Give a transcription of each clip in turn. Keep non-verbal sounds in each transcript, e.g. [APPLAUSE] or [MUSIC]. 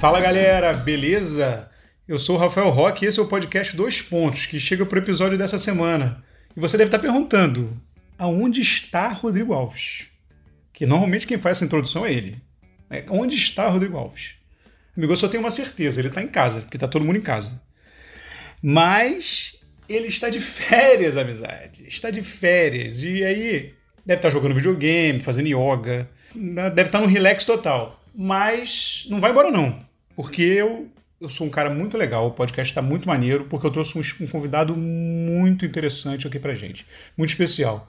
Fala galera, beleza? Eu sou o Rafael Roque e esse é o podcast Dois Pontos, que chega para o episódio dessa semana. E você deve estar perguntando: aonde está Rodrigo Alves? Que normalmente quem faz essa introdução é ele. É, onde está Rodrigo Alves? Amigo, eu só tenho uma certeza: ele está em casa, porque está todo mundo em casa. Mas ele está de férias, amizade. Está de férias. E aí, deve estar jogando videogame, fazendo yoga. Deve estar num relax total. Mas não vai embora, não. Porque eu, eu sou um cara muito legal. O podcast está muito maneiro, porque eu trouxe um, um convidado muito interessante aqui pra gente. Muito especial.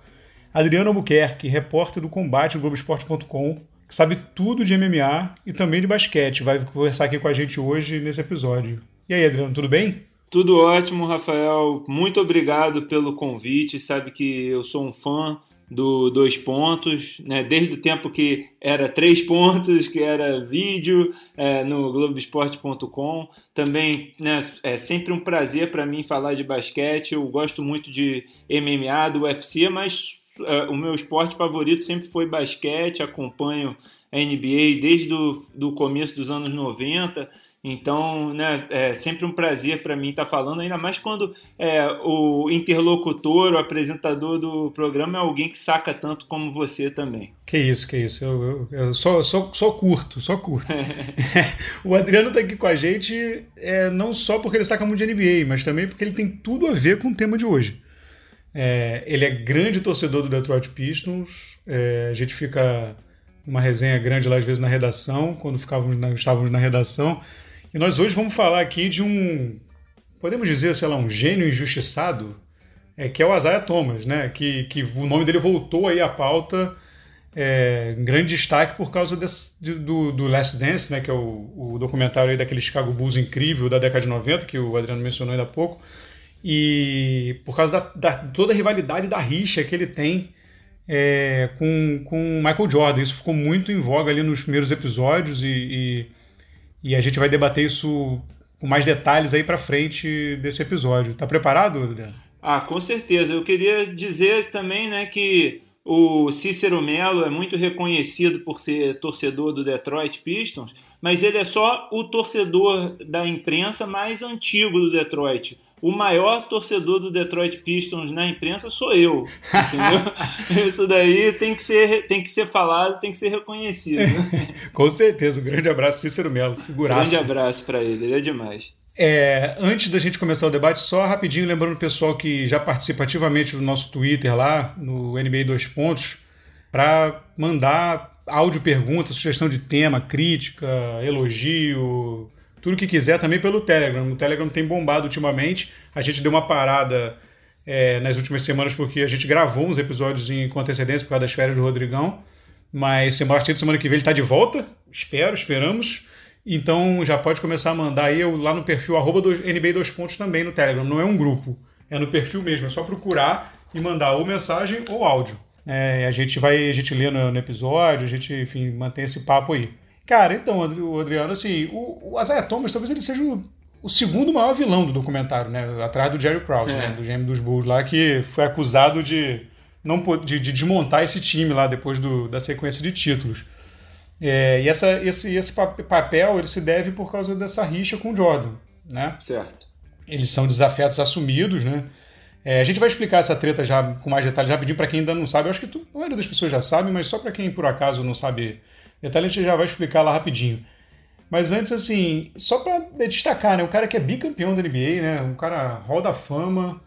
Adriano Albuquerque, repórter do Combate do Globoesporte.com, que sabe tudo de MMA e também de basquete. Vai conversar aqui com a gente hoje nesse episódio. E aí, Adriano, tudo bem? Tudo ótimo, Rafael. Muito obrigado pelo convite. Sabe que eu sou um fã do dois pontos, né? desde o tempo que era três [LAUGHS] pontos, que era vídeo é, no Globoesporte.com. Também né, é sempre um prazer para mim falar de basquete. Eu gosto muito de MMA, do UFC, mas é, o meu esporte favorito sempre foi basquete. Acompanho a NBA desde o do começo dos anos 90. Então, né, é sempre um prazer para mim estar tá falando, ainda mais quando é, o interlocutor, o apresentador do programa é alguém que saca tanto como você também. Que isso, que isso. Eu, eu, eu só, só, só curto, só curto. [LAUGHS] [LAUGHS] o Adriano está aqui com a gente é, não só porque ele saca muito de NBA, mas também porque ele tem tudo a ver com o tema de hoje. É, ele é grande torcedor do Detroit Pistons. É, a gente fica uma resenha grande lá às vezes na redação, quando ficávamos na, estávamos na redação. E nós hoje vamos falar aqui de um, podemos dizer, sei lá, um gênio injustiçado, é, que é o Isaiah Thomas, né? Que, que o nome dele voltou aí à pauta é, em grande destaque por causa desse, de, do, do Last Dance, né? Que é o, o documentário daquele Chicago Bulls incrível da década de 90, que o Adriano mencionou ainda há pouco. E por causa da, da toda a rivalidade da rixa que ele tem é, com, com Michael Jordan. Isso ficou muito em voga ali nos primeiros episódios e, e e a gente vai debater isso com mais detalhes aí para frente desse episódio. Tá preparado, Adriano? Ah, com certeza. Eu queria dizer também, né, que o Cícero Melo é muito reconhecido por ser torcedor do Detroit Pistons, mas ele é só o torcedor da imprensa mais antigo do Detroit o maior torcedor do Detroit Pistons na imprensa sou eu. Entendeu? [LAUGHS] Isso daí tem que ser, tem que ser falado, tem que ser reconhecido. Né? [LAUGHS] Com certeza. Um grande abraço, Cícero Melo, figuraça. Grande abraço para ele, ele é demais. É, antes da gente começar o debate, só rapidinho lembrando o pessoal que já participa ativamente do nosso Twitter lá, no NBA 2 Pontos, para mandar áudio pergunta, sugestão de tema, crítica, elogio, tudo que quiser também pelo Telegram. O Telegram tem bombado ultimamente. A gente deu uma parada é, nas últimas semanas porque a gente gravou uns episódios em, com antecedência por causa das férias do Rodrigão. Mas a partir de semana que vem ele está de volta. Espero, esperamos. Então já pode começar a mandar aí lá no perfil arroba NBA 2 pontos também no Telegram. Não é um grupo, é no perfil mesmo. É só procurar e mandar ou mensagem ou áudio. É, a gente vai, a gente lê no, no episódio, a gente, enfim, mantém esse papo aí. Cara, então, o Adriano, assim, o, o Isaiah Thomas talvez ele seja o, o, segundo maior vilão do documentário, né? Atrás do Jerry Krause, é. né? Do GM dos Bulls lá, que foi acusado de não de, de desmontar esse time lá depois do, da sequência de títulos. É, e essa, esse, esse papel ele se deve por causa dessa rixa com o Jordan, né? Certo. Eles são desafetos assumidos, né? É, a gente vai explicar essa treta já com mais detalhes rapidinho para quem ainda não sabe. Eu acho que tu, a maioria das pessoas já sabe, mas só para quem por acaso não sabe Detalhe a gente já vai explicar lá rapidinho. Mas antes, assim, só para destacar, né? Um cara que é bicampeão da NBA, né? Um cara roda da fama,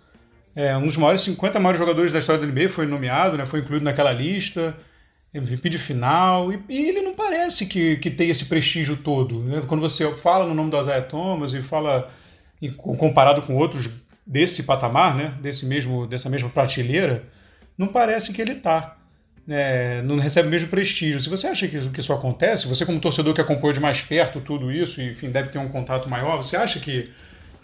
é, um dos maiores 50 maiores jogadores da história da NBA foi nomeado, né? Foi incluído naquela lista, MVP de final, e, e ele não parece que, que tem esse prestígio todo. Né? Quando você fala no nome do Isaiah Thomas e fala em, comparado com outros desse patamar, né? Desse mesmo, dessa mesma prateleira, não parece que ele tá é, não recebe o mesmo prestígio. Se você acha que, que isso acontece, você como torcedor que acompanhou de mais perto tudo isso, e enfim, deve ter um contato maior, você acha que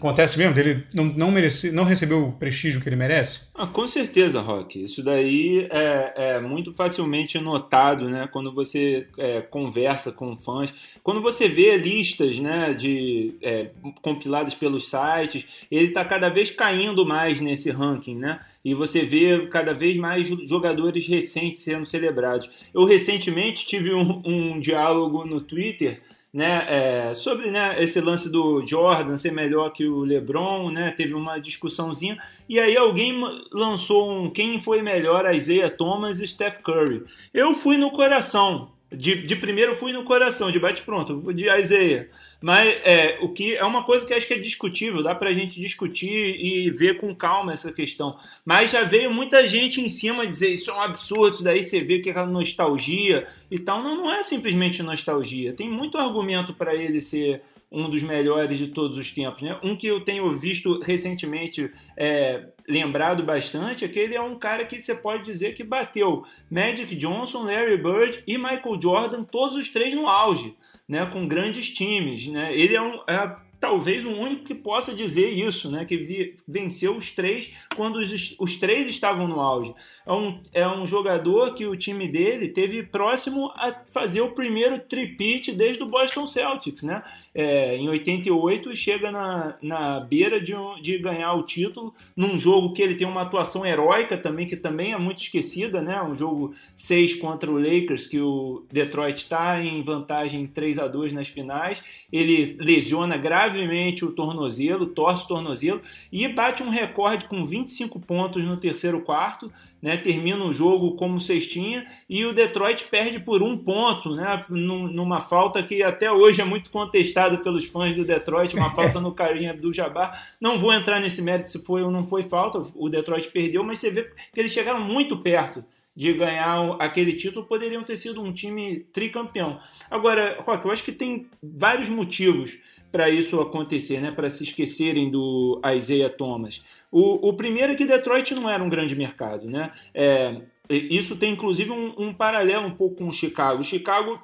Acontece mesmo dele não, não, merece, não receber o prestígio que ele merece? Ah, com certeza, Rock. Isso daí é, é, muito facilmente notado né, quando você é, conversa com fãs. Quando você vê listas né, de, é, compiladas pelos sites, ele está cada vez caindo mais nesse ranking. Né? E você vê cada vez mais jogadores recentes sendo celebrados. Eu recentemente tive um, um diálogo no Twitter né, é, sobre né, esse lance do Jordan ser melhor que o LeBron, né, teve uma discussãozinha, e aí alguém lançou um quem foi melhor, Isaiah Thomas e Steph Curry. Eu fui no coração, de, de primeiro fui no coração, de bate-pronto, de Isaiah. Mas é, o que é uma coisa que acho que é discutível, dá pra gente discutir e ver com calma essa questão. Mas já veio muita gente em cima dizer isso é um absurdo, isso daí você vê que é aquela nostalgia e tal. Não, não é simplesmente nostalgia. Tem muito argumento para ele ser um dos melhores de todos os tempos. Né? Um que eu tenho visto recentemente é, lembrado bastante é que ele é um cara que você pode dizer que bateu Magic Johnson, Larry Bird e Michael Jordan, todos os três no auge, né? com grandes times. Né? Ele é um. É, talvez o único que possa dizer isso, né? Que vi, venceu os três quando os, os três estavam no auge. É um, é um jogador que o time dele teve próximo a fazer o primeiro tripit desde o Boston Celtics, né? É, em 88 chega na, na beira de, de ganhar o título num jogo que ele tem uma atuação heróica também, que também é muito esquecida, né? Um jogo 6 contra o Lakers, que o Detroit está em vantagem 3 a 2 nas finais. Ele lesiona gravemente o tornozelo, torce o tornozelo e bate um recorde com 25 pontos no terceiro quarto né, termina o jogo como cestinha e o Detroit perde por um ponto, né, numa falta que até hoje é muito contestada pelos fãs do Detroit, uma [LAUGHS] falta no carinha do Jabbar. Não vou entrar nesse mérito se foi ou não foi falta, o Detroit perdeu, mas você vê que eles chegaram muito perto de ganhar aquele título, poderiam ter sido um time tricampeão. Agora, Rock, eu acho que tem vários motivos para isso acontecer, né? para se esquecerem do Isaiah Thomas. O, o, primeiro é que Detroit não era um grande mercado. Né? É, isso tem inclusive um, um, paralelo um pouco com Chicago. Chicago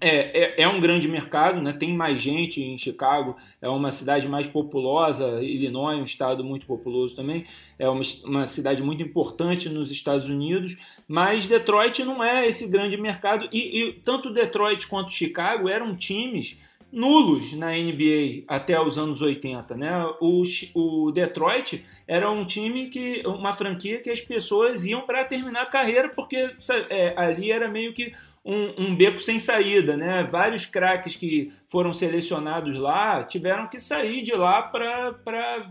é, é, é, um grande mercado, né? tem mais gente em Chicago, é uma cidade mais populosa, Illinois um estado muito populoso também, é uma, uma cidade muito importante nos Estados Unidos, mas Detroit não é esse grande mercado, e, e tanto Detroit quanto Chicago eram times nulos na NBA até os anos 80, né? O, o Detroit era um time que uma franquia que as pessoas iam para terminar a carreira porque é, ali era meio que um, um, beco sem saída, né? Vários craques que foram selecionados lá tiveram que sair de lá para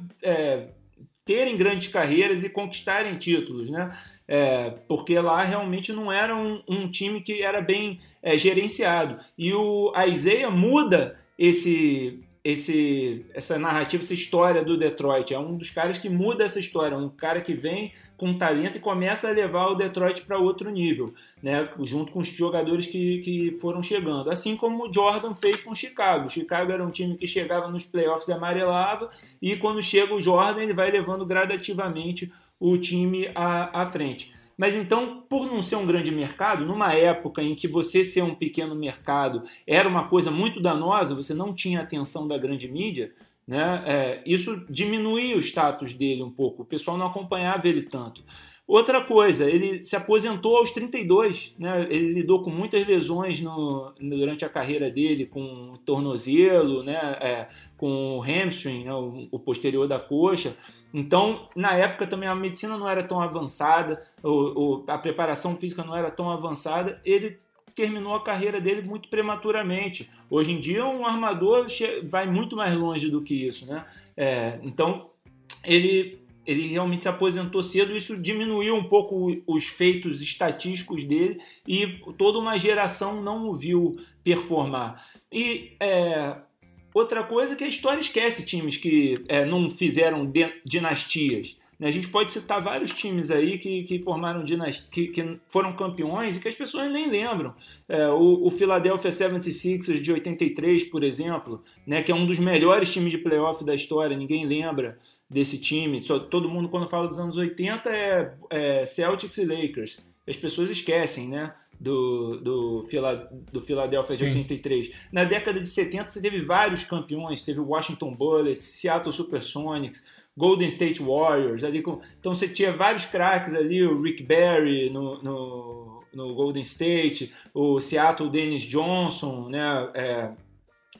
terem grandes carreiras e conquistarem títulos, né? É, porque lá realmente não era um, um time que era bem é, gerenciado. E o Isaiah muda esse, esse, essa narrativa, essa história do Detroit. É um dos caras que muda essa história, um cara que vem com talento e começa a levar o Detroit para outro nível, né? junto com os jogadores que, que foram chegando. Assim como o Jordan fez com o Chicago. O Chicago era um time que chegava nos playoffs e amarelava, e quando chega o Jordan, ele vai levando gradativamente o time à, à frente. Mas então, por não ser um grande mercado, numa época em que você ser um pequeno mercado era uma coisa muito danosa, você não tinha atenção da grande mídia, né? É, isso diminuía o status dele um pouco, o pessoal não acompanhava ele tanto. Outra coisa, ele se aposentou aos 32, né? Ele lidou com muitas lesões no, durante a carreira dele, com tornozelo, né? É, com o hamstring, né? o, o, posterior da coxa. Então, na época também a medicina não era tão avançada, o, o, a preparação física não era tão avançada. Ele terminou a carreira dele muito prematuramente. Hoje em dia, um armador vai muito mais longe do que isso, né? É, então, ele ele realmente se aposentou cedo, isso diminuiu um pouco os feitos estatísticos dele e toda uma geração não o viu performar. E é, outra coisa é que a história esquece times que é, não fizeram dinastias. Né? A gente pode citar vários times aí que, que formaram dinastias, que, que, foram campeões e que as pessoas nem lembram. É, o, o, Philadelphia 76ers de 83, por exemplo, né, que é um dos melhores times de playoff da história, ninguém lembra desse time. Só, todo mundo, quando fala dos anos 80, é, é Celtics e Lakers. As pessoas esquecem, né? Do, do, do Philadelphia de 83. Na década de 70, você teve vários campeões. Teve o Washington Bullets, Seattle Supersonics, Golden State Warriors. Ali com, então você tinha vários craques ali, o Rick Barry no, no, no Golden State, o Seattle Dennis Johnson, né? É,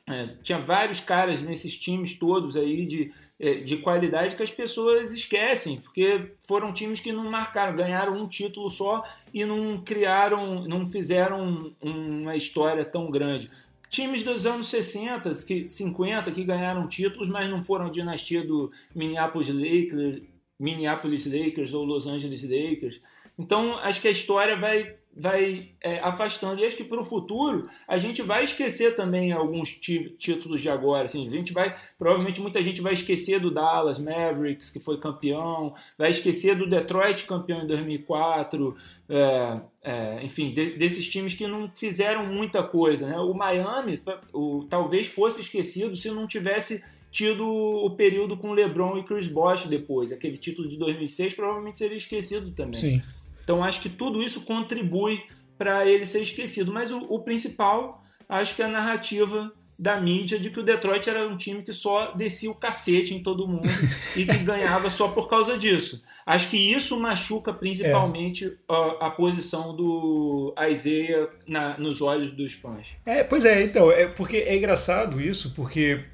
é, tinha vários caras nesses times todos aí de, é, de qualidade que as pessoas esquecem, porque foram times que não marcaram, ganharam um título só e não criaram, não fizeram uma história tão grande. Times dos anos 60, que, 50, que ganharam títulos, mas não foram a dinastia do Minneapolis Lakers, Minneapolis Lakers ou Los Angeles Lakers. Então, acho que a história vai vai é, afastando. E acho que para o futuro a gente vai esquecer também alguns títulos de agora. Assim, a gente vai, provavelmente muita gente vai esquecer do Dallas Mavericks, que foi campeão, vai esquecer do Detroit campeão em 2004, é, é, enfim, de, desses times que não fizeram muita coisa. Né? O Miami o, talvez fosse esquecido se não tivesse tido o período com LeBron e Chris Bosh depois. Aquele título de 2006 provavelmente seria esquecido também. Sim. Então acho que tudo isso contribui para ele ser esquecido. Mas o, o, principal, acho que é a narrativa da mídia de que o Detroit era um time que só descia o cacete em todo mundo [LAUGHS] e que ganhava só por causa disso. Acho que isso machuca principalmente é. a, a, posição do Isaiah na, nos olhos dos fãs. É, pois é, então, é porque é engraçado isso, porque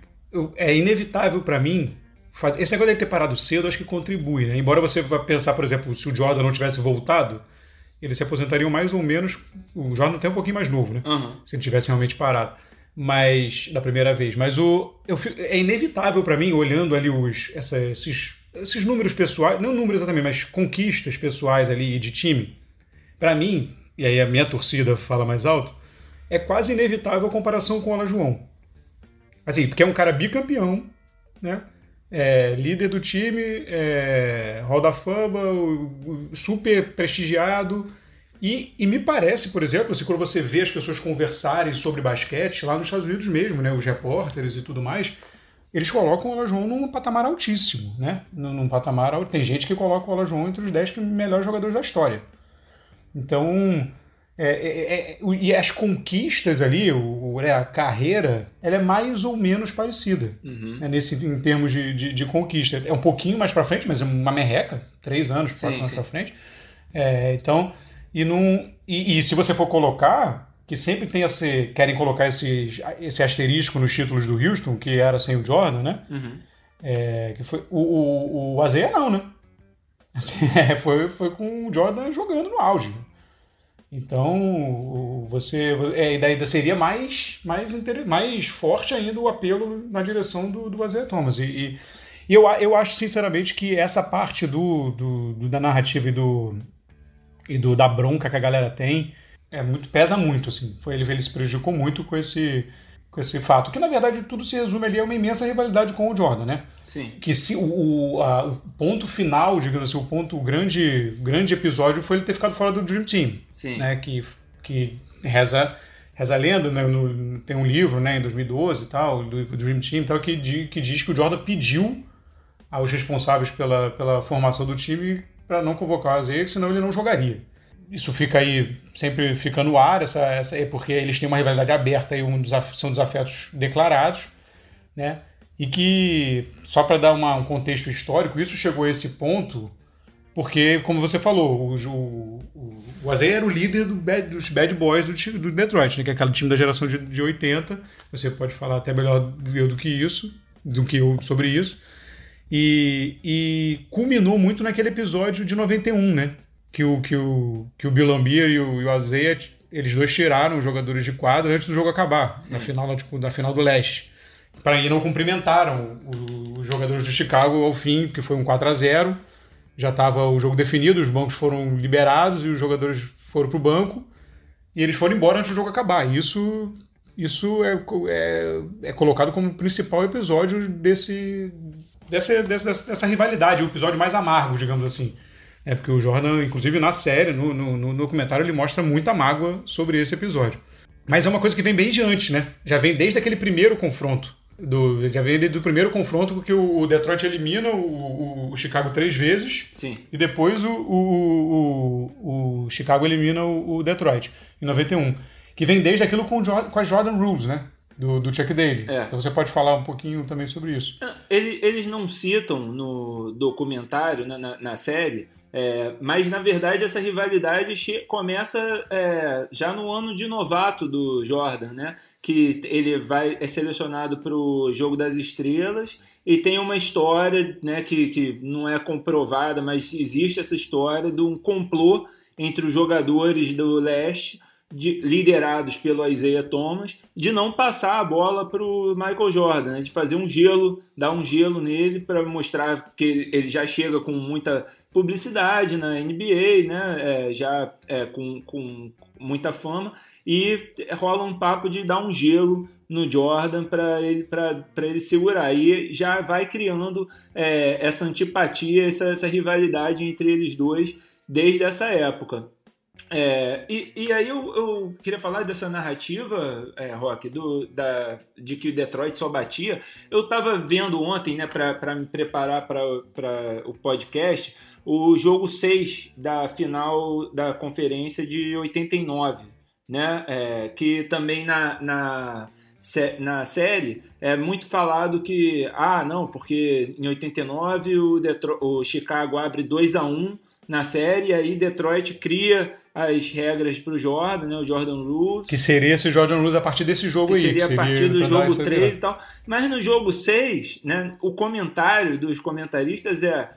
é inevitável para mim Faz... Esse negócio de ter parado cedo acho que contribui, né? Embora você vá pensar, por exemplo, se o Jordan não tivesse voltado, eles se aposentariam mais ou menos. O Jordan até um pouquinho mais novo, né? Uhum. Se ele tivesse realmente parado. Mas. da primeira vez. Mas o. Eu, é inevitável para mim, olhando ali os, essa, esses, esses números pessoais. Não números exatamente, mas conquistas pessoais ali de time. para mim, e aí a minha torcida fala mais alto, é quase inevitável a comparação com o Ala João. Assim, porque é um cara bicampeão, né? É, líder do time, é, da Fama, super prestigiado. E, e, me parece, por exemplo, assim, quando você vê as pessoas conversarem sobre basquete, lá nos Estados Unidos mesmo, né, os repórteres e tudo mais, eles colocam o Olajuwon num patamar altíssimo, né? Num patamar tem gente que coloca o Olajuwon entre os 10 melhores jogadores da história. Então, é, é, é, e as conquistas ali, o, né, a carreira, ela é mais ou menos parecida uhum. né, nesse, em termos de, de, de, conquista. É um pouquinho mais para frente, mas é uma merreca, três anos, sim, quatro anos para frente. É, então, e, num, e, e, se você for colocar, que sempre tem esse, querem colocar esse, esse asterisco nos títulos do Houston, que era sem o Jordan, né? Uhum. É, que foi, o, o, o Azeia não, né? Assim, [LAUGHS] é, foi, foi com o Jordan jogando no auge. Então, você. É, daí seria mais, mais, mais forte ainda o apelo na direção do, do Isaiah Thomas. E, e, e, eu, eu acho, sinceramente, que essa parte do, do, do, da narrativa e, do, e do, da bronca que a galera tem é muito, pesa muito. Assim. Foi, ele, ele se prejudicou muito com esse, com esse fato. Que, na verdade, tudo se resume ali a uma imensa rivalidade com o Jordan, né? Sim. Que se, o, a, o ponto final, digamos assim, o ponto, o grande, grande episódio foi ele ter ficado fora do Dream Team. Sim. Né? Que, que reza, reza a lenda, né? No, tem um livro, né, em 2012 e tal, do Dream Team e tal, que, que diz que o Jordan pediu aos responsáveis pela, pela formação do time para não convocar o Zeke, senão ele não jogaria. Isso fica aí, sempre fica no ar, essa, essa, é porque eles têm uma rivalidade aberta e um desaf, são desafetos declarados, né? E que, só para dar uma, um contexto histórico, isso chegou a esse ponto porque, como você falou, o, o, o Azei era o líder do bad, dos bad boys do, do Detroit, né? que é aquele time da geração de, de 80. Você pode falar até melhor eu do que isso, do que eu sobre isso. E, e culminou muito naquele episódio de 91, né? Que o, que o, que o Bill Lambier e o, e o Azeia, eles dois tiraram os jogadores de quadra antes do jogo acabar, na final, tipo, na final do leste para ir não cumprimentaram os jogadores do Chicago ao fim, que foi um 4 a 0 Já estava o jogo definido, os bancos foram liberados e os jogadores foram para o banco e eles foram embora antes do jogo acabar. Isso, isso é, é, é colocado como principal episódio desse, dessa, dessa, dessa rivalidade, o episódio mais amargo, digamos assim. É porque o Jordan, inclusive na série, no, no, no documentário, ele mostra muita mágoa sobre esse episódio. Mas é uma coisa que vem bem de antes, né? Já vem desde aquele primeiro confronto do, já veio do primeiro confronto, porque o, Detroit elimina o, o, Chicago três vezes. Sim. E depois o, o, o, Chicago elimina o, Detroit, em 91. Que vem desde aquilo com, com as Jordan Rules, né? Do, do Chuck Daly. É. Então você pode falar um pouquinho também sobre isso. Eles não citam no documentário, na, na, na série, é, mas na verdade essa rivalidade começa é, já no ano de novato do Jordan, né? Que ele vai é selecionado para o Jogo das Estrelas e tem uma história, né? Que, que não é comprovada, mas existe essa história de um complô entre os jogadores do leste de, liderados pelo Isaiah Thomas, de não passar a bola para o Michael Jordan, né? de fazer um gelo, dar um gelo nele para mostrar que ele já chega com muita publicidade na NBA, né? É, já é, com, com muita fama, e rola um papo de dar um gelo no Jordan para ele, ele segurar. E já vai criando é, essa antipatia, essa, essa rivalidade entre eles dois desde essa época. É, e, e aí eu, eu, queria falar dessa narrativa, é, Rock, do, da, de que o Detroit só batia. Eu estava vendo ontem, né, para me preparar para o podcast, o jogo 6 da final da conferência de 89, né, é, que também na, na, na série é muito falado que, ah, não, porque em 89 o, Detroit, o Chicago abre 2 a 1 na série, aí Detroit cria as regras para o Jordan, né, o Jordan Rules. Que seria esse Jordan Rules a partir desse jogo que aí. Seria a partir do jogo 3 e tal. Mas no jogo 6, né, o comentário dos comentaristas é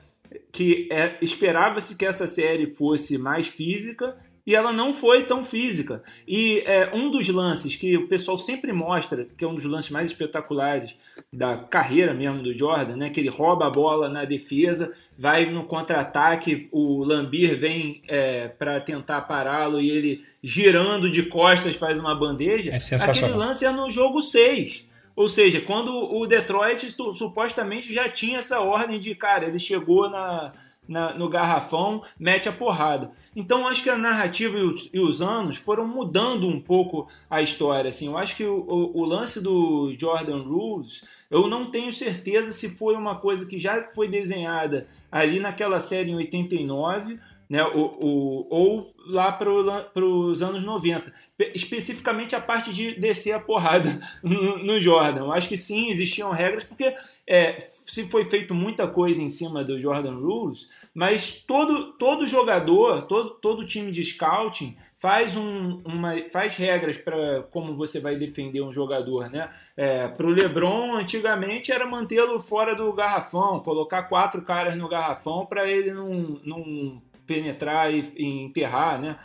que é, esperava-se que essa série fosse mais física e ela não foi tão física. E é, um dos lances que o pessoal sempre mostra, que é um dos lances mais espetaculares da carreira mesmo do Jordan, né, que ele rouba a bola na defesa, vai no contra-ataque, o Lambir vem é, para tentar pará-lo e ele girando de costas faz uma bandeja. É Aquele lance é no jogo 6. Ou seja, quando o Detroit supostamente já tinha essa ordem de, cara, ele chegou na, na, no garrafão, mete a porrada. Então acho que a narrativa e os, e os, anos foram mudando um pouco a história. Assim. Eu acho que o, o, o, lance do Jordan Rules, eu não tenho certeza se foi uma coisa que já foi desenhada ali naquela série em 89 né, o, o, ou lá para os anos 90. Especificamente a parte de descer a porrada [LAUGHS] no, no Jordan. Eu acho que sim, existiam regras, porque é, se foi feito muita coisa em cima do Jordan Rules, mas todo, todo jogador, todo, todo time de scouting faz, um, uma, faz regras para como você vai defender um jogador. Né? É, para o LeBron, antigamente era mantê-lo fora do garrafão, colocar quatro caras no garrafão para ele não, não penetrar e, e enterrar, né?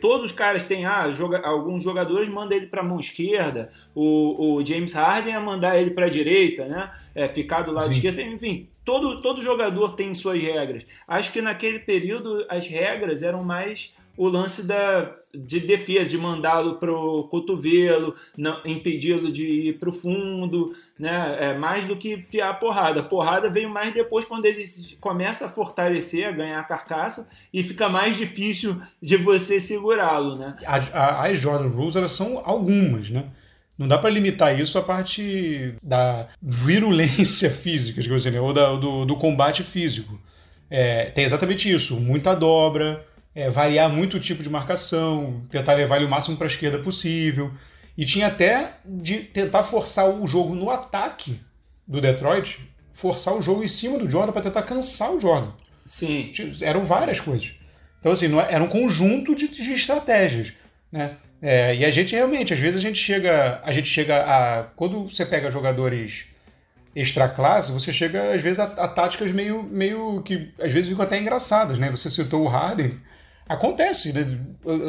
Todos os caras têm, ah, joga, alguns jogadores mandam ele para a mão esquerda, o, o, James Harden a mandar ele para a direita, né? É, ficar do lado Sim. esquerdo, enfim, todo, todo jogador tem suas regras. Acho que naquele período as regras eram mais o lance da, de defesa, de mandá-lo para o cotovelo, impedi-lo de ir para o fundo, né? É, mais do que fiar a porrada. A porrada veio mais depois quando ele começa a fortalecer, a ganhar a carcaça e fica mais difícil de você segurá-lo. Né? As Jordan Rules elas são algumas, né? Não dá para limitar isso à parte da virulência [LAUGHS] física, digamos assim, né? ou da, do, do combate físico. É, tem exatamente isso, muita dobra, é, variar muito o tipo de marcação, tentar levar ele o máximo para a esquerda possível. E tinha até de tentar forçar o jogo no ataque do Detroit, forçar o jogo em cima do Jordan para tentar cansar o Jordan. Sim. Eram várias coisas. Então, assim, é, era um conjunto de, de estratégias. Né? É, e a gente realmente, às vezes a gente chega. A gente chega a. Quando você pega jogadores extra classe, você chega, às vezes, a, a táticas meio, meio que às vezes ficam até engraçadas, né? Você citou o Harden. Acontece, né?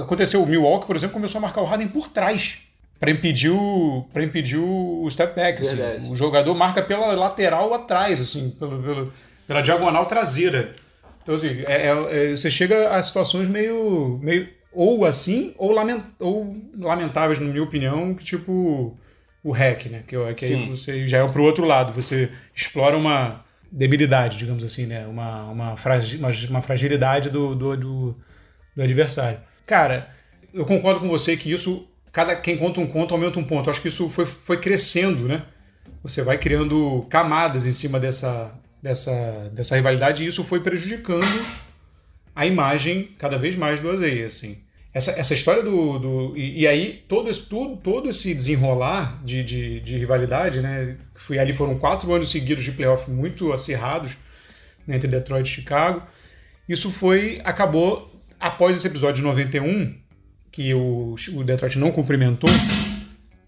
Aconteceu o Milwaukee, por exemplo, começou a marcar o Harden por trás para impedir o para impedir o step back. Assim. O jogador marca pela lateral atrás, assim, pelo, pelo pela diagonal traseira. Então, assim, é, é, é, você chega a situações meio, meio ou assim, ou, lament, ou lamentáveis, na minha opinião, que tipo o hack, né? Que, que aí você já é pro outro lado, você explora uma debilidade, digamos assim, né? Uma, uma, fragi uma, uma fragilidade do, do, do, do adversário. Cara, eu concordo com você que isso, cada quem conta um conto aumenta um ponto. Eu acho que isso foi, foi crescendo, né? Você vai criando camadas em cima dessa, dessa, dessa rivalidade e isso foi prejudicando a imagem cada vez mais do Azeia, assim. Essa, essa história do. do e, e, aí, todo esse, todo, todo esse desenrolar de, de, de, rivalidade, né? Foi, ali foram quatro anos seguidos de playoff muito acirrados né, entre Detroit e Chicago. Isso foi. acabou após esse episódio de 91, que o, o Detroit não cumprimentou.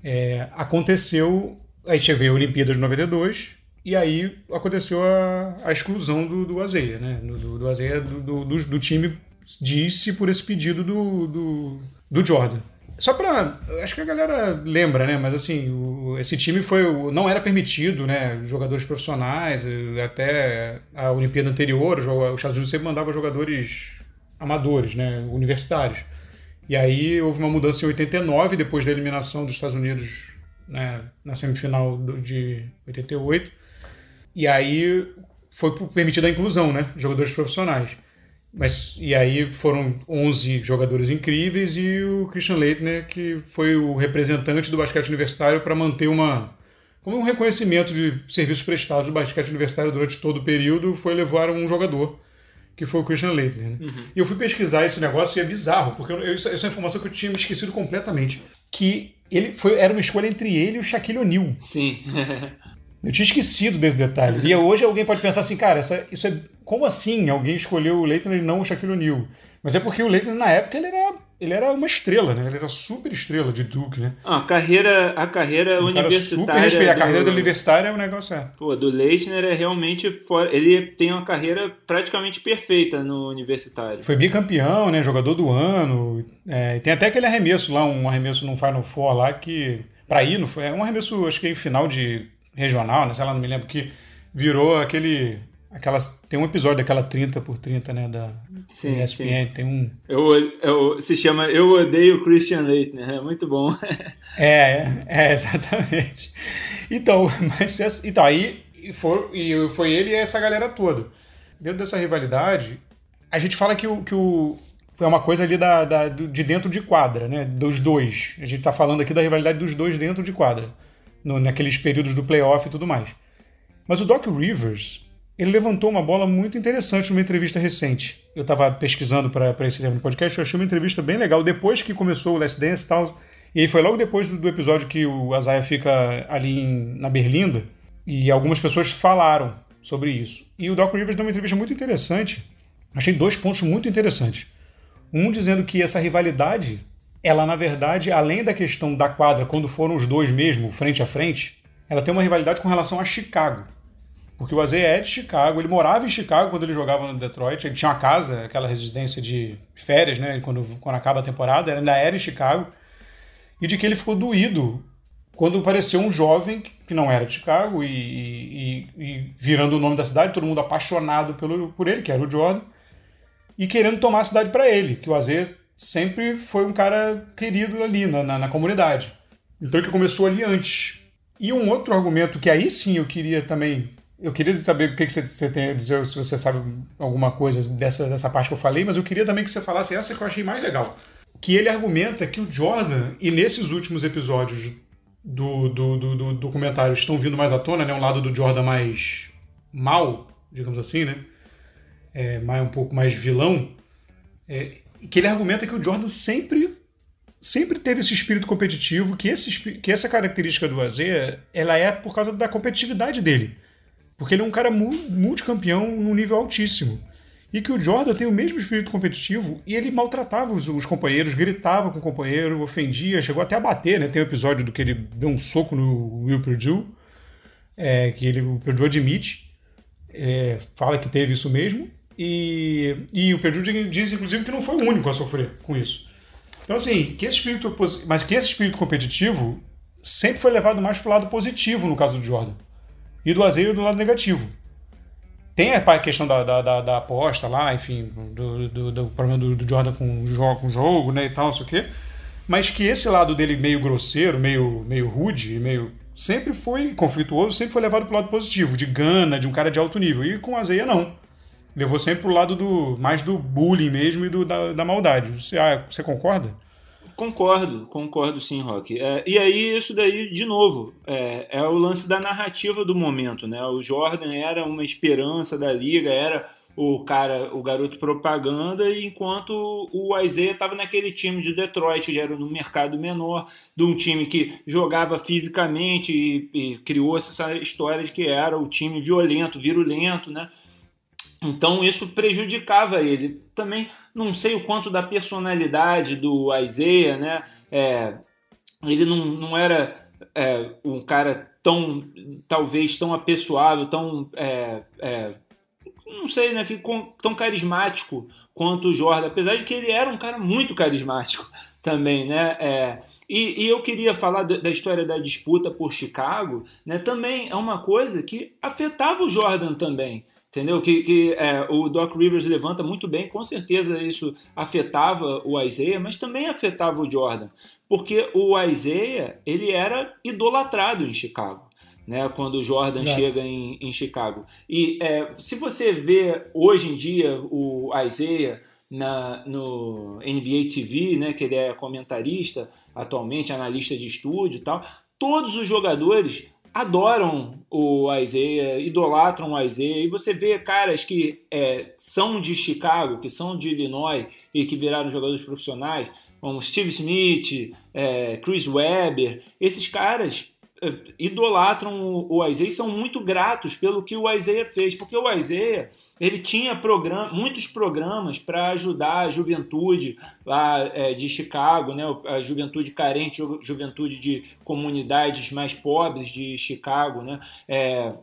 É, aconteceu. Aí teve a Olimpíada de 92, e aí aconteceu a, a exclusão do, do Azeia, né? Do, do Azeia do, do, do, time disse por esse pedido do, do, do Jordan. Só para, acho que a galera lembra, né? Mas assim, o, esse time foi, não era permitido, né? Jogadores profissionais, até a Olimpíada anterior, os Estados Unidos sempre mandava jogadores amadores, né? Universitários. E aí houve uma mudança em 89, depois da eliminação dos Estados Unidos né, na semifinal de 88. E aí foi permitida a inclusão, né? Jogadores profissionais. Mas, e aí foram 11 jogadores incríveis e o Christian Leitner, que foi o representante do basquete universitário para manter uma. Como um reconhecimento de serviços prestados do basquete universitário durante todo o período, foi levar um jogador, que foi o Christian Leitner. Né? Uhum. E eu fui pesquisar esse negócio e é bizarro, porque eu, eu, essa é uma informação que eu tinha me esquecido completamente. Que ele foi, era uma escolha entre ele e o Shaquille O'Neal. Sim. [LAUGHS] Eu tinha esquecido desse detalhe. E hoje alguém pode pensar assim, cara, essa, isso é. Como assim alguém escolheu o Leighton e não o Shaquille O'Neal? Mas é porque o Leighton, na época, ele era, ele era uma estrela, né? Ele era super estrela de Duke, né? Ah, a carreira, a carreira um universitária. Super. A carreira do universitário é um negócio é. Pô, do Leitner é realmente fora. Ele tem uma carreira praticamente perfeita no universitário. Foi bicampeão, né? Jogador do ano. É, tem até aquele arremesso lá, um arremesso no Final Four lá que. Pra ir, não foi? É um arremesso, acho que em final de regional, né? Sei lá, não me lembro, que virou aquele. Aquelas, tem um episódio daquela 30 por 30, né? Da sim, ESPN, sim. tem um. Eu, eu, se chama Eu Odeio Christian Leitner, é muito bom. [LAUGHS] é, é, é, exatamente. Então, [LAUGHS] mas então, aí foi, e foi ele e essa galera toda. Dentro dessa rivalidade, a gente fala que o, que o, foi uma coisa ali da, da, de dentro de quadra, né? Dos dois. A gente está falando aqui da rivalidade dos dois dentro de quadra no, naqueles períodos do playoff e tudo mais. Mas o Doc Rivers, ele levantou uma bola muito interessante numa entrevista recente. Eu estava pesquisando para esse tema no podcast, eu achei uma entrevista bem legal, depois que começou o Last Dance e tal. E aí foi logo depois do, do episódio que o Azaia fica ali em, na Berlinda, e algumas pessoas falaram sobre isso. E o Doc Rivers deu uma entrevista muito interessante. Achei dois pontos muito interessantes. Um dizendo que essa rivalidade ela na verdade, além da questão da quadra, quando foram os dois mesmo, frente a frente, ela tem uma rivalidade com relação a Chicago. Porque o Isaiah é de Chicago, ele morava em Chicago quando ele jogava no Detroit, ele tinha uma casa, aquela residência de férias, né, quando, quando acaba a temporada, ele ainda era em Chicago, e de que ele ficou doído quando apareceu um jovem que não era de Chicago e, e, e virando o nome da cidade, todo mundo apaixonado pelo, por ele, que era o Jordan, e querendo tomar a cidade para ele, que o Isaiah sempre foi um cara querido ali na, na, na comunidade. Então que começou ali antes. E um outro argumento que aí sim eu queria também. Eu queria saber o que, que você, tem a dizer, se você sabe alguma coisa dessa, dessa parte que eu falei, mas eu queria também que você falasse essa que eu achei mais legal. Que ele argumenta que o Jordan, e nesses últimos episódios do, do, do, do documentário estão vindo mais à tona, né? Um lado do Jordan mais mal, digamos assim, né? É, mais, um pouco mais vilão. É, que ele argumenta que o Jordan sempre sempre teve esse espírito competitivo, que, esse, que essa característica do AZ ela é por causa da competitividade dele. Porque ele é um cara multicampeão num nível altíssimo. E que o Jordan tem o mesmo espírito competitivo e ele maltratava os, os companheiros, gritava com o companheiro, ofendia, chegou até a bater, né? Tem um episódio do que ele deu um soco no Will Purdue, é, que ele, o Purdue admite, é, fala que teve isso mesmo. E, e o Perdue diz, inclusive, que não foi o único a sofrer com isso. Então, assim, que esse espírito, mas que esse espírito competitivo sempre foi levado mais para o lado positivo no caso do Jordan. E do Azeio do lado negativo. Tem a questão da, da, da, da aposta lá, enfim, do, do, do problema do, do, Jordan com o jogo, com jogo né, e tal, não sei o quê. Mas que esse lado dele meio grosseiro, meio, meio rude, meio sempre foi conflituoso, sempre foi levado para o lado positivo, de gana, de um cara de alto nível. E com a não levou sempre pro lado do mais do bullying mesmo e do, da, da maldade. Você, ah, você concorda? Concordo, concordo sim, Rock. É, e aí, isso daí, de novo, é, é, o lance da narrativa do momento, né? O Jordan era uma esperança da liga, era o cara, o garoto propaganda, enquanto o Isaiah estava naquele time de Detroit, que era no mercado menor, de um time que jogava fisicamente e, e criou essa história de que era o time violento, virulento, né? Então isso prejudicava ele. Também não sei o quanto da personalidade do Isaiah, né? É, ele não, não era é, um cara tão, talvez, tão apessoável, tão, é, é não sei, né? Que, tão carismático quanto o Jordan. Apesar de que ele era um cara muito carismático [LAUGHS] também, né? É, e, e, eu queria falar da história da disputa por Chicago, né? Também é uma coisa que afetava o Jordan também, entendeu? Que, que é, o Doc Rivers levanta muito bem, com certeza isso afetava o Isaiah, mas também afetava o Jordan, porque o Isaiah ele era idolatrado em Chicago. Né, quando o Jordan Exato. chega em, em, Chicago. E é, se você vê hoje em dia o Isaiah na, no NBA TV, né, que ele é comentarista atualmente, analista de estúdio e tal, todos os jogadores adoram o Isaiah, idolatram o Isaiah, e você vê caras que é, são de Chicago, que são de Illinois e que viraram jogadores profissionais, como Steve Smith, é, Chris Webber, esses caras idolatram o Isaiah e são muito gratos pelo que o Isaiah fez, porque o Isaiah ele tinha program muitos programas para ajudar a juventude lá é, de Chicago, né, a juventude carente, juventude de comunidades mais pobres de Chicago. Né, é,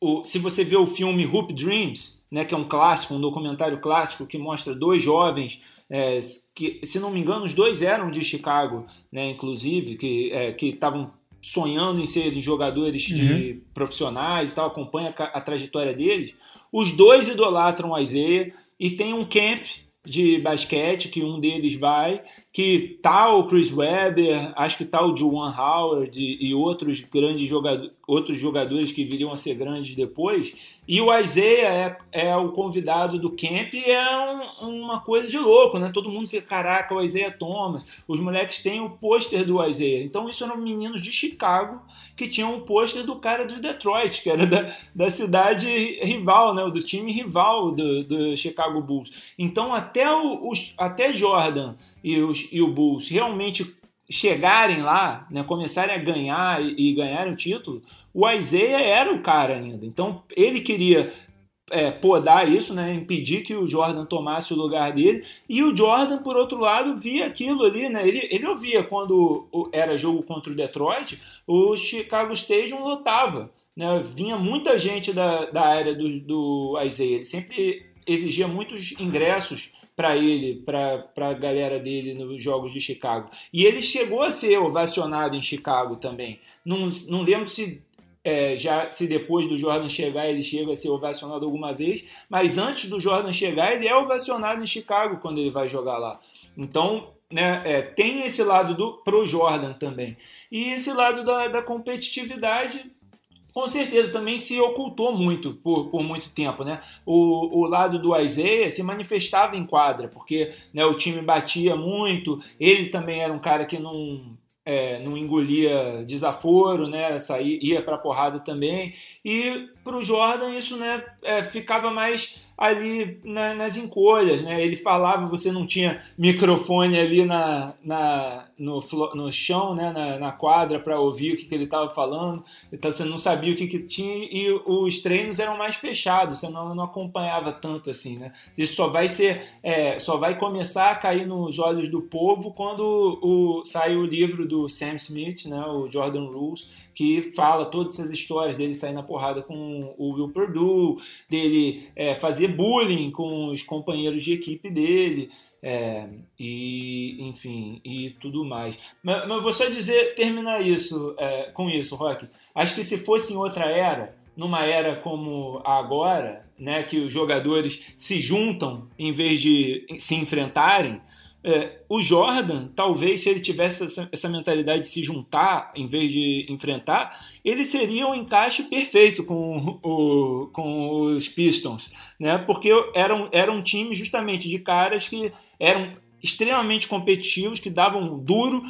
o, se você vê o filme Hoop Dreams, né, que é um clássico, um documentário clássico que mostra dois jovens é, que, se não me engano, os dois eram de Chicago, né, inclusive, que é, estavam sonhando em serem jogadores uhum. de profissionais e tal, acompanha a, a trajetória deles. Os dois idolatram o Isaiah e tem um camp de basquete que um deles vai, que tá o Chris Webber, acho que tá o Juwan Howard e, outros grandes jogadores, outros jogadores que viriam a ser grandes depois, e o Isaiah é, é o convidado do camp e é um, uma coisa de louco, né? Todo mundo fica, caraca, o Isaiah Thomas. Os moleques têm o pôster do Isaiah. Então, isso eram meninos de Chicago que tinham o pôster do cara do Detroit, que era da, da cidade rival, né? Do time rival do, do Chicago Bulls. Então, até, os, até Jordan e, os, e o Bulls realmente chegarem lá, né, começarem a ganhar e, e ganharem o título, o Isaiah era o cara ainda. Então ele queria é, podar isso, né, impedir que o Jordan tomasse o lugar dele. E o Jordan, por outro lado, via aquilo ali, né, ele, ele ouvia quando era jogo contra o Detroit, o Chicago Stadium lotava. Né, vinha muita gente da, da área do, do Isaiah. Ele sempre exigia muitos ingressos para ele, para a galera dele nos Jogos de Chicago. E ele chegou a ser ovacionado em Chicago também. Não, não lembro se é, já se depois do Jordan chegar ele chega a ser ovacionado alguma vez, mas antes do Jordan chegar ele é ovacionado em Chicago quando ele vai jogar lá. Então né, é, tem esse lado do pro Jordan também e esse lado da, da competitividade com certeza também se ocultou muito por, por muito tempo, né? O, o lado do Isaiah se manifestava em quadra, porque né, o time batia muito, ele também era um cara que não, é, não engolia desaforo, né? Saía, ia para porrada também. E para o Jordan isso né, é, ficava mais ali na, nas encolhas, né? Ele falava, você não tinha microfone ali na, na, no, no chão, né? na, na quadra para ouvir o que, que ele estava falando, então você não sabia o que, que tinha e os treinos eram mais fechados, você não, não acompanhava tanto assim, né? Isso só vai ser, é, só vai começar a cair nos olhos do povo quando o, sai o livro do Sam Smith, né? O Jordan Rules, que fala todas essas histórias dele sair na porrada com o Will Perdue, dele é, fazer bullying com os companheiros de equipe dele, é, e enfim, e tudo mais. Mas, mas vou só dizer, terminar isso é, com isso, Rock. Acho que se fosse em outra era, numa era como a agora, né, que os jogadores se juntam em vez de se enfrentarem, é, o Jordan, talvez, se ele tivesse essa, essa, mentalidade de se juntar em vez de enfrentar, ele seria um encaixe perfeito com, o, com os Pistons, né? Porque era um, era um time justamente de caras que eram extremamente competitivos, que davam duro,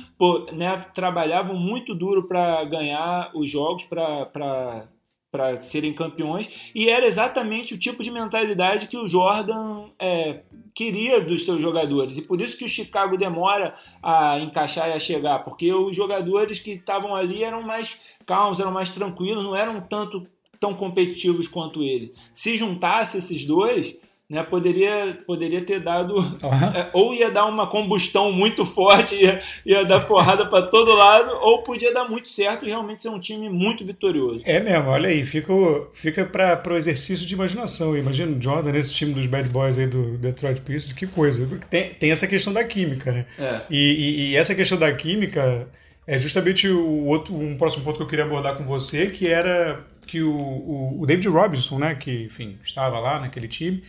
né? trabalhavam muito duro para ganhar os jogos, para para serem campeões, e era exatamente o tipo de mentalidade que o Jordan é, queria dos seus jogadores, e por isso que o Chicago demora a encaixar e a chegar, porque os jogadores que estavam ali eram mais calmos, eram mais tranquilos, não eram tanto tão competitivos quanto ele. Se juntasse esses dois, né? Poderia, poderia ter dado. Uhum. É, ou ia dar uma combustão muito forte, ia, ia dar porrada para todo lado, ou podia dar muito certo e realmente ser um time muito vitorioso. É mesmo, olha aí, fica, fica para o exercício de imaginação. Imagina o Jordan nesse time dos Bad Boys aí do Detroit Pistons, que coisa. Tem, tem essa questão da química, né? É. E, e, e essa questão da química é justamente o outro, um próximo ponto que eu queria abordar com você, que era que o, o, o David Robinson, né, que enfim, estava lá naquele time,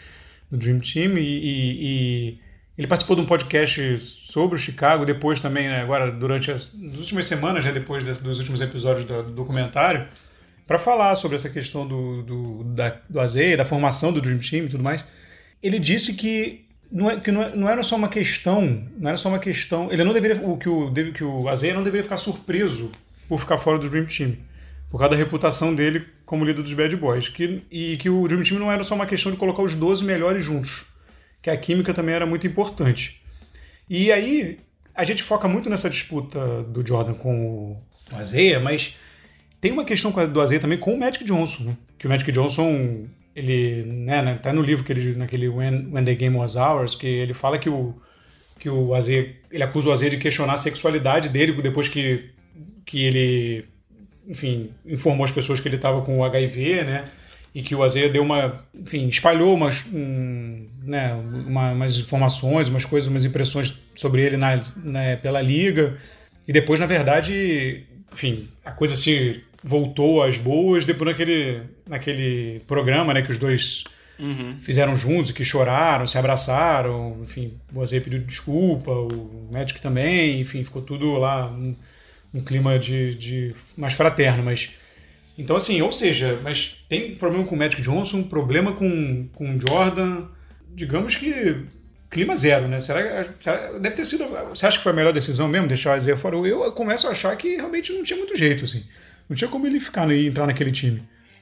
no Dream Team, e, e, e, ele participou de um podcast sobre o Chicago, depois também, né, agora durante as, as últimas semanas, né, depois desse, dos últimos episódios do, do documentário, para falar sobre essa questão do, do, da, do Azeia, da formação do Dream Team e tudo mais. Ele disse que não, é, que não, é, não era só uma questão, não era só uma questão, ele não deveria, o que o, que o Azeia não deveria ficar surpreso por ficar fora do Dream Team por causa da reputação dele como líder dos Bad Boys. Que, e que o Dream Team não era só uma questão de colocar os 12 melhores juntos, que a química também era muito importante. E aí, a gente foca muito nessa disputa do Jordan com o Azeia, mas tem uma questão do Azeia também com o Magic Johnson, né? Que o Magic Johnson, ele, né, né tá no livro que ele, naquele When, When the Game Was Ours, que ele fala que o que o Azeia, ele acusa o Azeia de questionar a sexualidade dele depois que, que ele enfim, informou as pessoas que ele estava com o HIV, né? E que o Azeia deu uma, enfim, espalhou umas, um, né, uma, umas informações, umas coisas, umas impressões sobre ele na, né, pela liga. E depois, na verdade, enfim, a coisa se voltou às boas depois naquele, naquele programa, né, que os dois uhum. fizeram juntos, que choraram, se abraçaram, enfim, o Azeia pediu desculpa, o médico também, enfim, ficou tudo lá um clima de, de mais fraterno, mas então assim, ou seja, mas tem problema com o Magic Johnson, problema com com Jordan, digamos que clima zero, né? Será, será deve ter sido, você acha que foi a melhor decisão mesmo deixar o Isaiah fora? Eu começo a achar que realmente não tinha muito jeito assim. Não tinha como ele ficar e entrar naquele time.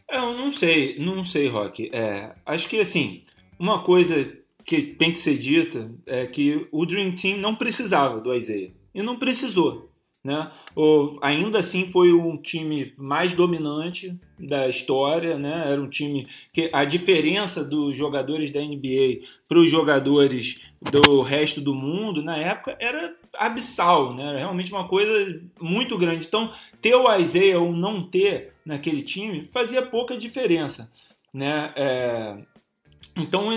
É, eu não sei, não sei, Rock. É, acho que assim, uma coisa que tem que ser dita é que o Dream Team não precisava do Isaiah. E não precisou. Né? O, ainda assim foi um time mais dominante da história, né? Era um time que a diferença dos jogadores da NBA para os jogadores do resto do mundo na época era abissal, né? Era realmente uma coisa muito grande. Então, ter o Isaiah ou não ter naquele time fazia pouca diferença, né? É, então,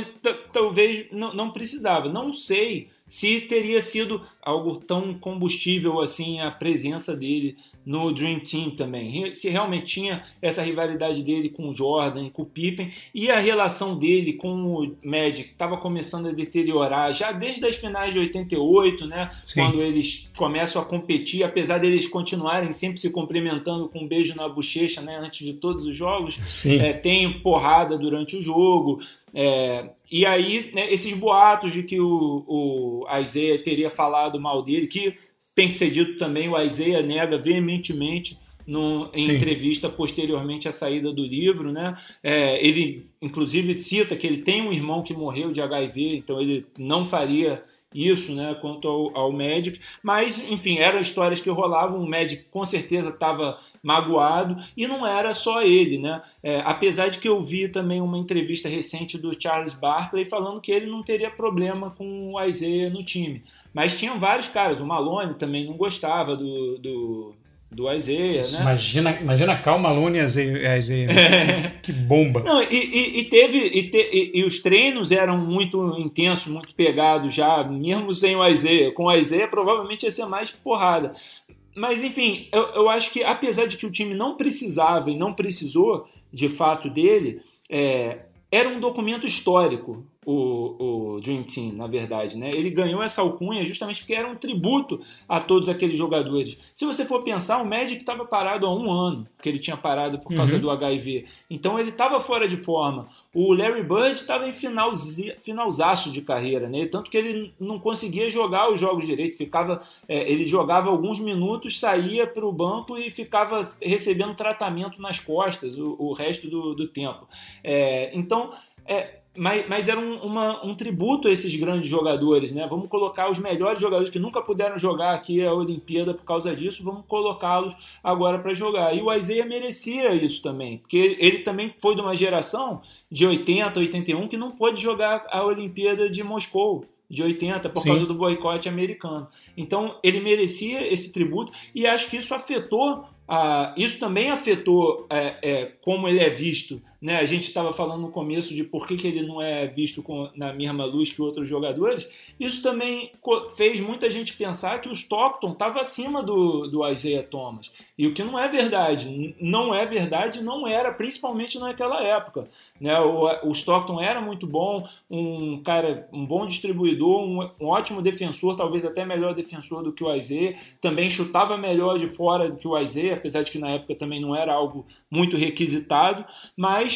talvez não, não precisava. Não sei se teria sido algo tão combustível assim a presença dele no Dream Team também. Se realmente tinha essa rivalidade dele com o Jordan, com o Pippen e a relação dele com o Magic estava começando a deteriorar já desde as finais de 88, né? Sim. Quando eles começam a competir, apesar deles continuarem sempre se cumprimentando com um beijo na bochecha, né? Antes de todos os jogos, é, tem porrada durante o jogo. É, e aí, né, esses boatos de que o, o Isaiah teria falado mal dele, que tem que ser dito também, o Isaiah nega veementemente no, em Sim. entrevista posteriormente à saída do livro, né? É, ele inclusive cita que ele tem um irmão que morreu de HIV, então ele não faria isso, né, quanto ao, ao Magic, mas enfim, eram histórias que rolavam, o Magic com certeza estava magoado e não era só ele, né, é, apesar de que eu vi também uma entrevista recente do Charles Barkley falando que ele não teria problema com o Isaiah no time, mas tinham vários caras, o Malone também não gostava do, do do Isaiah, né? Imagina, imagina Cal Malone e Isaiah. É. [LAUGHS] Que bomba. Não, e, e, e teve e, te, e, e, os treinos eram muito intensos, muito pegados já, mesmo sem o Isaiah. Com o Isaiah provavelmente ia ser mais porrada. Mas enfim, eu, eu acho que apesar de que o time não precisava e não precisou de fato dele, é, era um documento histórico o, o Dream Team, na verdade. Né? Ele ganhou essa alcunha justamente porque era um tributo a todos aqueles jogadores. Se você for pensar, o Magic estava parado há um ano, que ele tinha parado por causa uhum. do HIV. Então ele estava fora de forma. O Larry Bird estava em final, finalzaço de carreira, né? tanto que ele não conseguia jogar os jogos direito. Ficava, é, ele jogava alguns minutos, saía para o banco e ficava recebendo tratamento nas costas o, o resto do, do tempo. É, então, é, mas, mas era um, uma, um tributo a esses grandes jogadores, né? Vamos colocar os melhores jogadores que nunca puderam jogar aqui a Olimpíada por causa disso, vamos colocá-los agora para jogar. E o Isaiah merecia isso também, porque ele também foi de uma geração de 80, 81 que não pôde jogar a Olimpíada de Moscou de 80 por Sim. causa do boicote americano. Então ele merecia esse tributo e acho que isso afetou, isso também afetou é, é, como ele é visto né? A gente estava falando no começo de por que, que ele não é visto com, na mesma luz que outros jogadores. Isso também fez muita gente pensar que o Stockton estava acima do, do Isaiah Thomas. E o que não é verdade. Não é verdade, não era, principalmente naquela época. Né? O, o Stockton era muito bom, um cara, um bom distribuidor, um, um ótimo defensor, talvez até melhor defensor do que o Isaiah. Também chutava melhor de fora do que o Isaiah, apesar de que na época também não era algo muito requisitado. Mas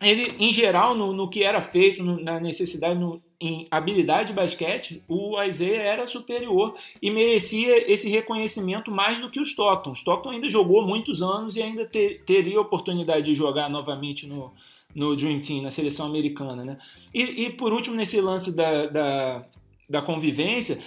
ele, em geral, no, no que era feito, no, na necessidade, no, em habilidade de basquete, o Isaiah era superior e merecia esse reconhecimento mais do que o Stockton. O Stockton ainda jogou muitos anos e ainda ter, teria oportunidade de jogar novamente no, no Dream Team, na seleção americana. Né? E, e por último, nesse lance da, da, da convivência,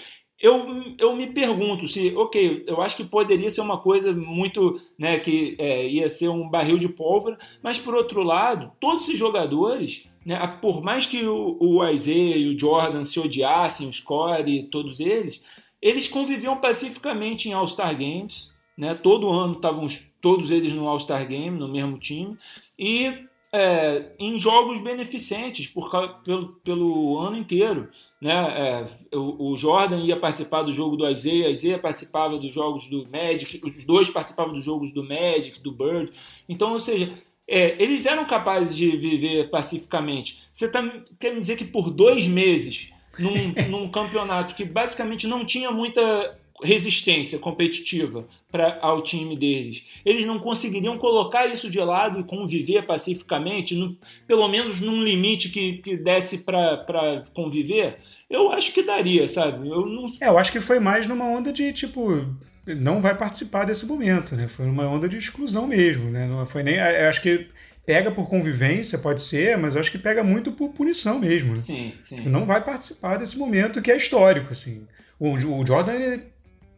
eu, eu me pergunto se, ok, eu acho que poderia ser uma coisa muito, né, que é, ia ser um barril de pólvora, mas por outro lado, todos esses jogadores, né, por mais que o, o Isaiah e o Jordan se odiassem, o Score, todos eles, eles conviviam pacificamente em All-Star Games, né, todo ano estavam todos eles no All-Star Game, no mesmo time, e é, em jogos beneficentes por, pelo, pelo ano inteiro. Né? É, o, o, Jordan ia participar do jogo do Isaiah, Isaiah participava dos jogos do Magic, os dois participavam dos jogos do Magic, do Bird. Então, ou seja, é, eles eram capazes de viver pacificamente. Você tá, quer dizer que por dois meses, num, num campeonato que basicamente não tinha muita resistência competitiva para ao time deles. Eles não conseguiriam colocar isso de lado e conviver pacificamente, no, pelo menos num limite que, que desse para conviver? Eu acho que daria, sabe? Eu não... É, eu acho que foi mais numa onda de tipo não vai participar desse momento, né? Foi uma onda de exclusão mesmo, né? Não foi nem, eu acho que pega por convivência, pode ser, mas eu acho que pega muito por punição mesmo. Né? Sim, sim. Tipo, não vai participar desse momento que é histórico, assim. O, o Jordan ele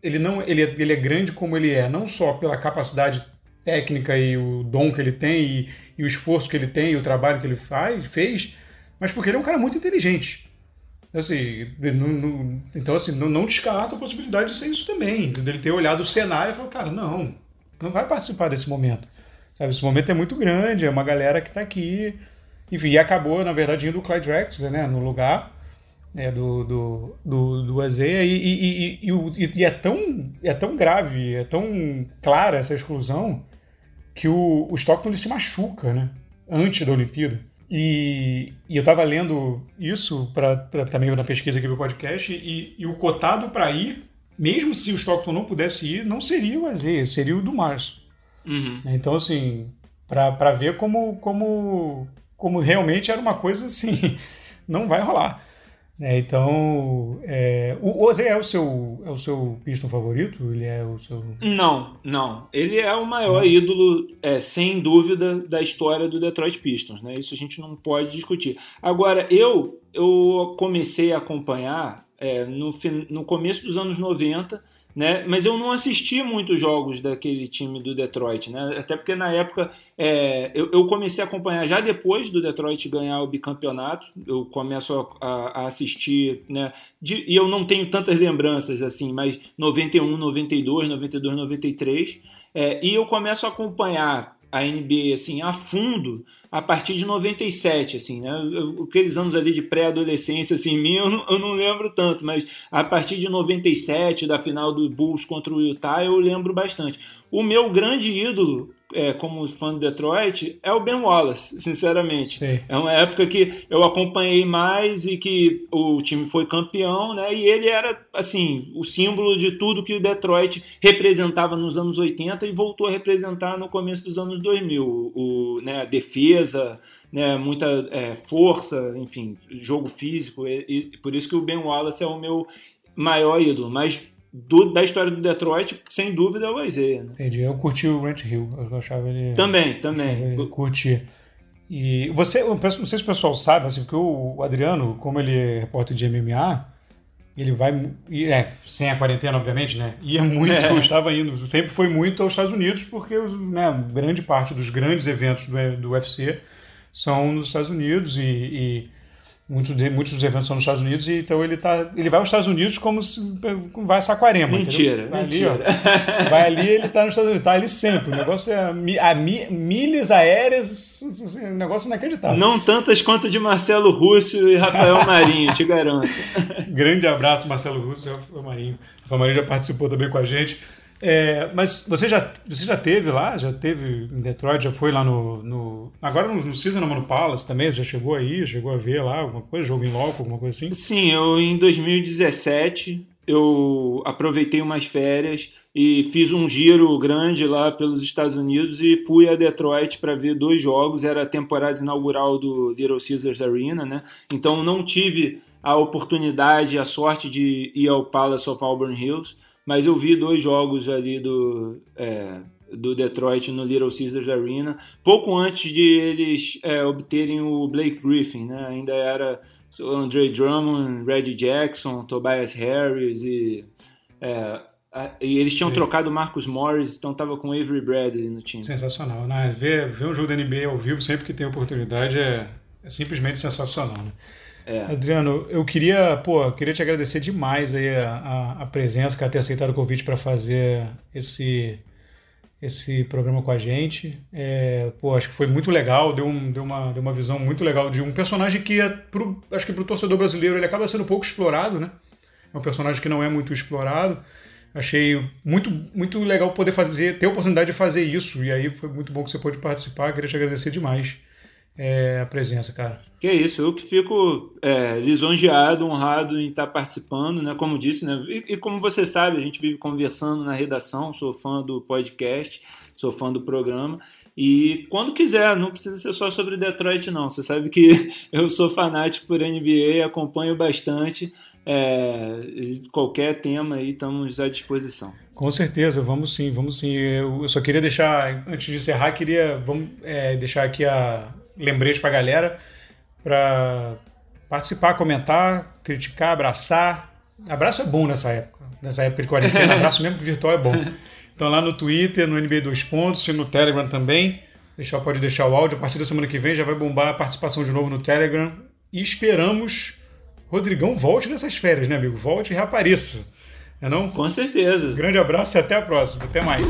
ele não ele é, ele é grande como ele é, não só pela capacidade técnica e o dom que ele tem e, e o esforço que ele tem e o trabalho que ele faz, fez, mas porque ele é um cara muito inteligente. Assim, não, não, então, assim, não, não descarta a possibilidade de ser isso também. Ele ter olhado o cenário e falou, cara, não, não vai participar desse momento. Sabe, esse momento é muito grande, é uma galera que está aqui. Enfim, e acabou, na verdade, indo o Clyde Drexler, né, no lugar né, do, do, do, do Azeia e, e, e, e, é, tão, é tão grave, é tão clara essa exclusão que o, o Stockton ele se machuca né, antes da Olimpíada. E, e eu estava lendo isso pra, pra, também na pesquisa aqui do podcast e, e o cotado para ir, mesmo se o Stockton não pudesse ir, não seria o Azeia, seria o do Março. Uhum. Então, assim, para ver como, como, como realmente era uma coisa assim, [LAUGHS] não vai rolar. É, então, é, o Ozzy é o seu é o seu Piston favorito? Ele é o seu Não, não. Ele é o maior não. ídolo, é, sem dúvida, da história do Detroit Pistons, né? Isso a gente não pode discutir. Agora, eu eu comecei a acompanhar é, no, no começo dos anos 90 né? Mas eu não assisti muitos jogos daquele time do Detroit, né? Até porque na época é, eu, eu, comecei a acompanhar já depois do Detroit ganhar o bicampeonato. Eu começo a, a assistir, né? De, e eu não tenho tantas lembranças assim, mas 91, 92, 92, 93. É, e eu começo a acompanhar a NBA assim a fundo a partir de 97, assim, né? Aqueles anos ali de pré-adolescência, assim, mim eu eu não, lembro tanto, mas a partir de 97, da final do Bulls contra o Utah, eu lembro bastante. O meu grande ídolo é, como fã do Detroit é o Ben Wallace, sinceramente. Sim. É uma época que eu acompanhei mais e que o time foi campeão, né? E ele era, assim, o símbolo de tudo que o Detroit representava nos anos 80 e voltou a representar no começo dos anos 2000. O, né, a defesa, né, muita é, força, enfim, jogo físico. E, e por isso que o Ben Wallace é o meu maior ídolo. Mas do, da história do Detroit, sem dúvida, é o Isaiah. Né? Entendi. Eu curti o Grant Hill. Eu achava ele. Também, também. Eu curti. E você, eu penso, não sei se o pessoal sabe, assim, porque o Adriano, como ele é repórter de MMA, ele vai. É, sem a quarentena, obviamente, né? Ia muito, é. [LAUGHS] estava indo, sempre foi muito aos Estados Unidos, porque né, grande parte dos grandes eventos do, do UFC são nos Estados Unidos e, e Muitos, de, muitos dos eventos são nos Estados Unidos, e então ele, tá, ele vai aos Estados Unidos como se vai a Saquarema. Mentira, vai mentira. Ali, ó, vai ali ele está nos Estados Unidos, está ali sempre. O negócio é a, a, milhas aéreas, assim, um negócio inacreditável. Não tantas quanto de Marcelo Russo e Rafael [LAUGHS] Marinho, te garanto. Grande abraço, Marcelo Russo e Rafael Marinho. Rafael Marinho já participou também com a gente. É, mas você já, você já teve lá? Já teve em Detroit? Já foi lá no. no agora no, no Season no Palace também? Você já chegou aí? Chegou a ver lá alguma coisa? Jogo em loco, alguma coisa assim? Sim, eu em 2017 eu aproveitei umas férias e fiz um giro grande lá pelos Estados Unidos e fui a Detroit para ver dois jogos. Era a temporada inaugural do Little Caesars Arena, né? Então não tive a oportunidade, a sorte de ir ao Palace of Auburn Hills mas eu vi dois jogos ali do, é, do Detroit no Little Caesars Arena, pouco antes de eles é, obterem o Blake Griffin, né? ainda era Andre Drummond, Reggie Jackson, Tobias Harris e, é, e eles tinham Sim. trocado o Marcus Morris, então estava com o Avery Bradley no time. Sensacional, né? Ver, ver um jogo da NBA ao vivo sempre que tem oportunidade é, é simplesmente sensacional, né? É. Adriano, eu queria, pô, queria te agradecer demais aí a, a, a presença, a ter aceitado o convite para fazer esse esse programa com a gente. É, pô, acho que foi muito legal, deu, um, deu, uma, deu uma visão muito legal de um personagem que, é pro, acho que para o torcedor brasileiro, ele acaba sendo pouco explorado, né? É um personagem que não é muito explorado. Achei muito, muito legal poder fazer, ter a oportunidade de fazer isso. E aí foi muito bom que você pôde participar. Queria te agradecer demais é, a presença, cara. Que é isso, eu que fico é, lisonjeado, honrado em estar participando, né? Como disse, né? E, e, como você sabe, a gente vive conversando na redação, sou fã do podcast, sou fã do programa. E quando quiser, não precisa ser só sobre Detroit, não. Você sabe que [LAUGHS] eu sou fanático por NBA, acompanho bastante. É, qualquer tema aí, estamos à disposição. Com certeza, vamos sim, vamos sim. Eu só queria deixar, antes de encerrar, queria vamos, é, deixar aqui a, lembrete para a galera para participar, comentar, criticar, abraçar. Abraço é bom nessa época. Nessa época de quarentena, [LAUGHS] abraço mesmo que virtual é bom. Então lá no Twitter, no NBA 2 pontos e no Telegram também. Deixar, pode deixar o áudio. A partir da semana que vem já vai bombar a participação de novo no Telegram. E esperamos Rodrigão volte nessas férias, né, amigo? Volte e reapareça. É não? Com certeza. Grande abraço e até a próxima. Até mais.